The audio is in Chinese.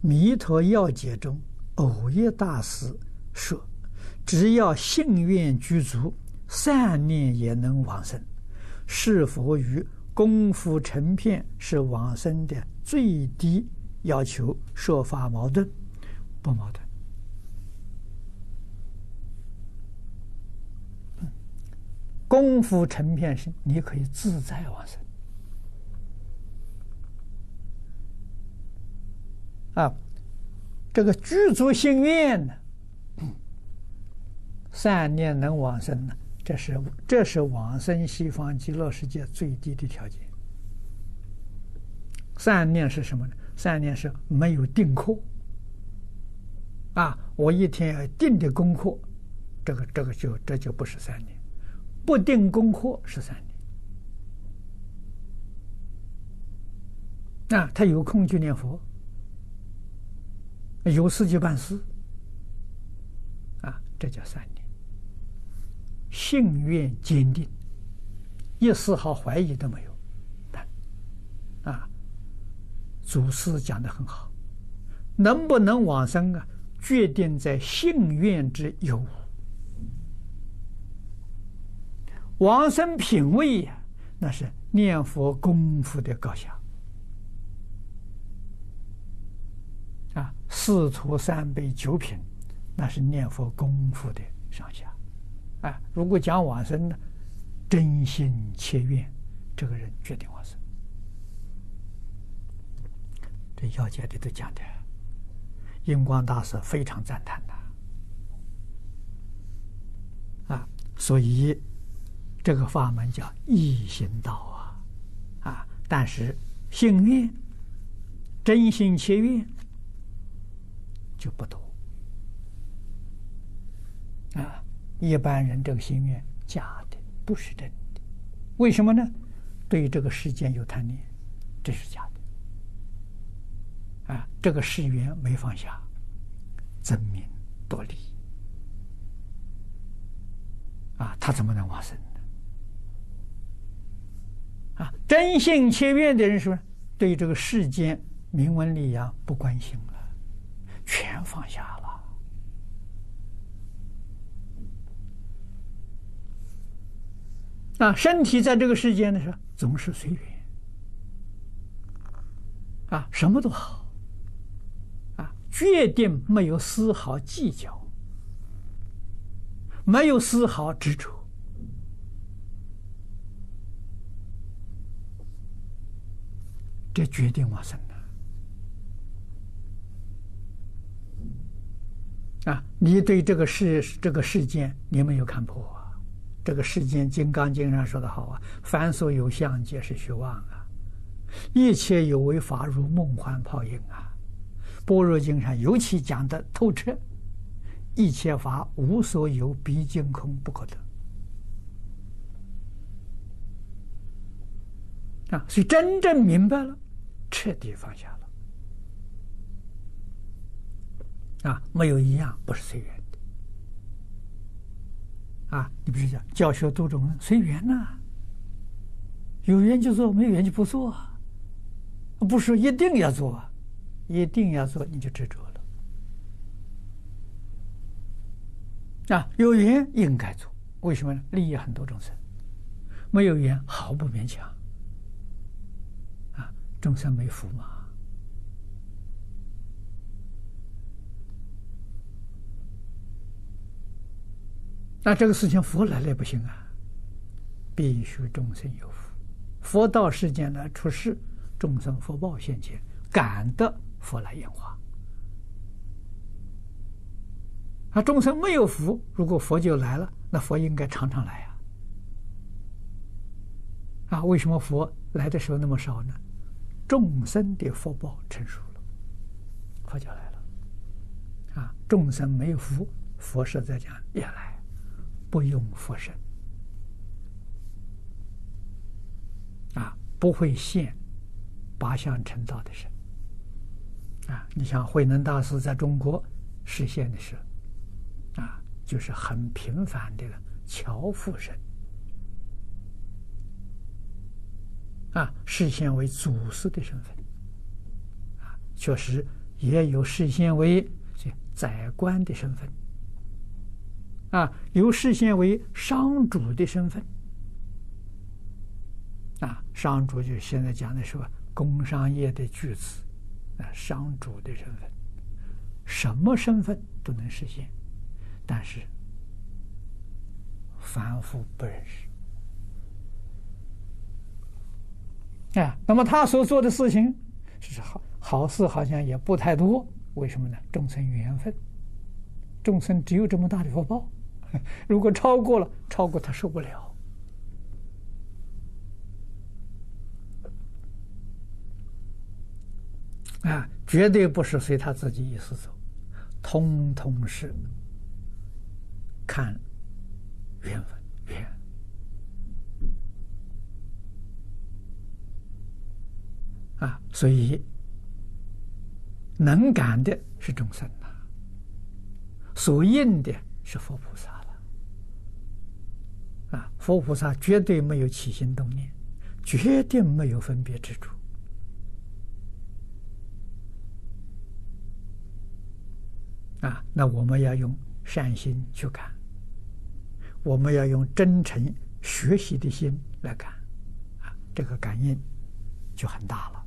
弥陀要解中，藕益大师说：“只要信愿具足，善念也能往生。”是否与功夫成片是往生的最低要求说法矛盾？不矛盾。功夫成片是你可以自在往生。啊，这个具足心愿呢，善念能往生呢，这是这是往生西方极乐世界最低的条件。善念是什么呢？善念是没有定课。啊，我一天要定的功课，这个这个就这就不是善念，不定功课是善念。啊，他有空就念佛。有事就办事，啊，这叫善念，信愿坚定，一丝毫怀疑都没有。啊，祖师讲的很好，能不能往生啊？决定在信愿之有。往生品位呀，那是念佛功夫的高下。四徒三辈九品，那是念佛功夫的上下。啊，如果讲往生呢，真心切愿，这个人决定往生。这要解里都讲的，印光大师非常赞叹的。啊，所以这个法门叫易行道啊，啊，但是信愿，真心切愿。就不多啊！一般人这个心愿假的，不是真的。为什么呢？对这个世间有贪念，这是假的。啊，这个誓愿没放下，争名夺利啊，他怎么能往生呢？啊，真心切愿的人说，对这个世间名闻利养不关心了。全放下了啊！身体在这个世间的时候总是随缘啊，什么都好啊，决定没有丝毫计较，没有丝毫执着，这决定我生的。啊！你对这个世这个世间你没有看破啊？这个世间《金刚经》上说的好啊：“凡所有相，皆是虚妄啊！一切有为法，如梦幻泡影啊！”《般若经》上尤其讲的透彻：“一切法无所有，毕竟空，不可得。”啊！所以真正明白了，彻底放下了。啊，没有一样不是随缘的。啊，你比如讲教学多种随缘呐，有缘就做，没有缘就不做，不是一定要做，一定要做你就执着了。啊，有缘应该做，为什么呢？利益很多众生，没有缘毫不勉强。啊，众生没福嘛。那这个事情佛来了不行啊，必须众生有福，佛到世间来出世，众生福报现前，感得佛来演化。啊，众生没有福，如果佛就来了，那佛应该常常来啊。啊，为什么佛来的时候那么少呢？众生的福报成熟了，佛就来了。啊，众生没有福，佛是在讲也来。不用佛身。啊，不会现八相成道的身。啊。你像慧能大师在中国示现的时候啊，就是很平凡的樵夫身。啊，示现为祖师的身份。啊，确实也有示现为宰官的身份，啊，有示现为商主的身份，啊，商主就是现在讲的是吧，工商业的巨子，啊，商主的身份，什么身份都能实现，但是凡夫不认识，啊，那么他所做的事情是好。好事好像也不太多，为什么呢？众生缘分，众生只有这么大的福报，如果超过了，超过他受不了。啊，绝对不是随他自己意思走，通通是看缘分缘。啊，所以。能感的是众生呐，所应的是佛菩萨。佛菩萨绝对没有起心动念，绝对没有分别执着。啊，那我们要用善心去感，我们要用真诚学习的心来感，啊，这个感应就很大了。